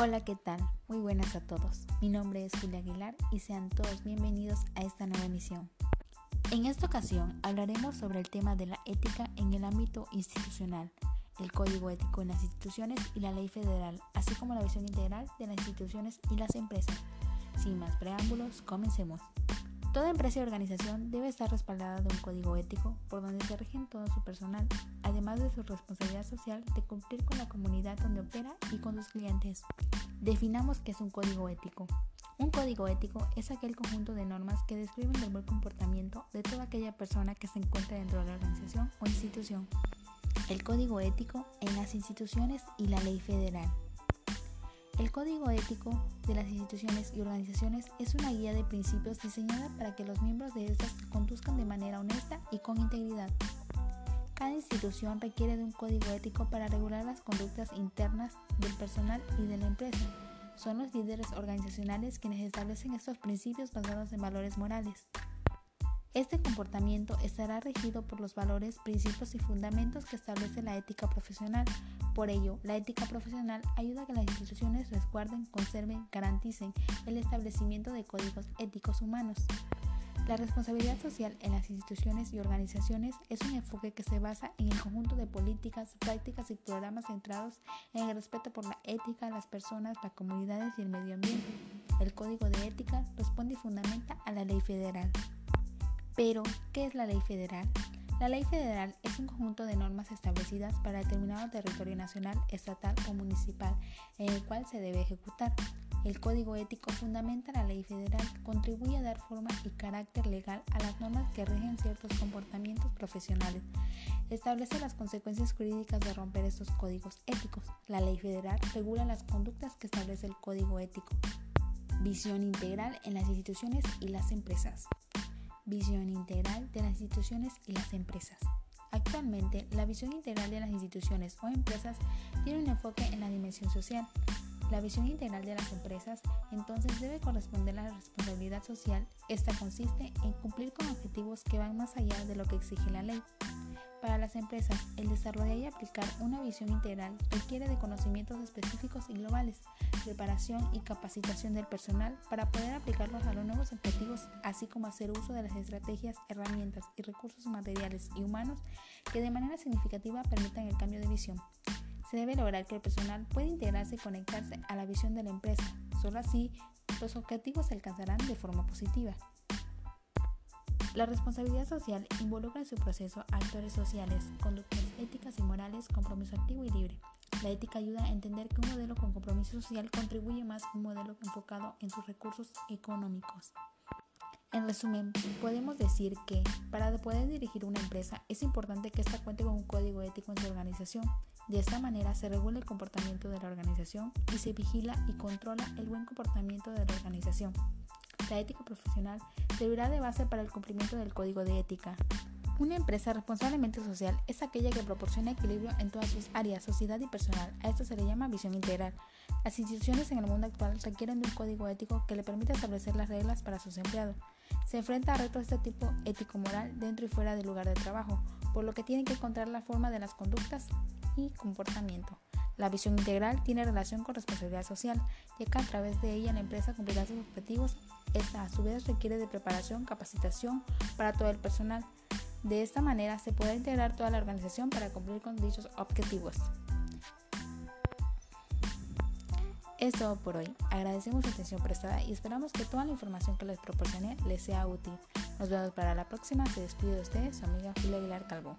Hola, ¿qué tal? Muy buenas a todos. Mi nombre es Julia Aguilar y sean todos bienvenidos a esta nueva emisión. En esta ocasión hablaremos sobre el tema de la ética en el ámbito institucional, el código ético en las instituciones y la ley federal, así como la visión integral de las instituciones y las empresas. Sin más preámbulos, comencemos. Toda empresa y organización debe estar respaldada de un código ético por donde se rigen todo su personal, además de su responsabilidad social de cumplir con la comunidad donde opera y con sus clientes. Definamos qué es un código ético. Un código ético es aquel conjunto de normas que describen el buen comportamiento de toda aquella persona que se encuentra dentro de la organización o institución. El código ético en las instituciones y la ley federal. El código ético de las instituciones y organizaciones es una guía de principios diseñada para que los miembros de estas conduzcan de manera honesta y con integridad. Cada institución requiere de un código ético para regular las conductas internas del personal y de la empresa. Son los líderes organizacionales quienes establecen estos principios basados en valores morales. Este comportamiento estará regido por los valores, principios y fundamentos que establece la ética profesional. Por ello, la ética profesional ayuda a que las instituciones resguarden, conserven, garanticen el establecimiento de códigos éticos humanos. La responsabilidad social en las instituciones y organizaciones es un enfoque que se basa en el conjunto de políticas, prácticas y programas centrados en el respeto por la ética, las personas, las comunidades y el medio ambiente. El código de ética responde y fundamenta a la ley federal. Pero, ¿qué es la ley federal? La ley federal es un conjunto de normas establecidas para determinado territorio nacional, estatal o municipal en el cual se debe ejecutar. El código ético fundamenta la ley federal, contribuye a dar forma y carácter legal a las normas que rigen ciertos comportamientos profesionales, establece las consecuencias jurídicas de romper estos códigos éticos. La ley federal regula las conductas que establece el código ético. Visión integral en las instituciones y las empresas visión integral de las instituciones y las empresas. Actualmente, la visión integral de las instituciones o empresas tiene un enfoque en la dimensión social. La visión integral de las empresas entonces debe corresponder a la responsabilidad social. Esta consiste en cumplir con objetivos que van más allá de lo que exige la ley. Para las empresas, el desarrollar y aplicar una visión integral requiere de conocimientos específicos y globales, preparación y capacitación del personal para poder aplicarlos a los nuevos objetivos, así como hacer uso de las estrategias, herramientas y recursos materiales y humanos que de manera significativa permitan el cambio de visión. Se debe lograr que el personal pueda integrarse y conectarse a la visión de la empresa. Solo así, los objetivos se alcanzarán de forma positiva. La responsabilidad social involucra en su proceso actores sociales, conductas éticas y morales, compromiso activo y libre. La ética ayuda a entender que un modelo con compromiso social contribuye más que un modelo enfocado en sus recursos económicos. En resumen, podemos decir que para poder dirigir una empresa es importante que ésta cuente con un código ético en su organización. De esta manera se regula el comportamiento de la organización y se vigila y controla el buen comportamiento de la organización. La ética profesional servirá de base para el cumplimiento del código de ética. Una empresa responsablemente social es aquella que proporciona equilibrio en todas sus áreas, sociedad y personal. A esto se le llama visión integral. Las instituciones en el mundo actual requieren de un código ético que le permita establecer las reglas para sus empleados. Se enfrenta a retos de este tipo ético-moral dentro y fuera del lugar de trabajo, por lo que tienen que encontrar la forma de las conductas y comportamiento. La visión integral tiene relación con responsabilidad social, ya que a través de ella la empresa cumplirá sus objetivos. Esta a su vez requiere de preparación, capacitación para todo el personal. De esta manera se puede integrar toda la organización para cumplir con dichos objetivos. Es todo por hoy. Agradecemos su atención prestada y esperamos que toda la información que les proporcioné les sea útil. Nos vemos para la próxima. Se despide de ustedes su amiga Julia Aguilar Calvo.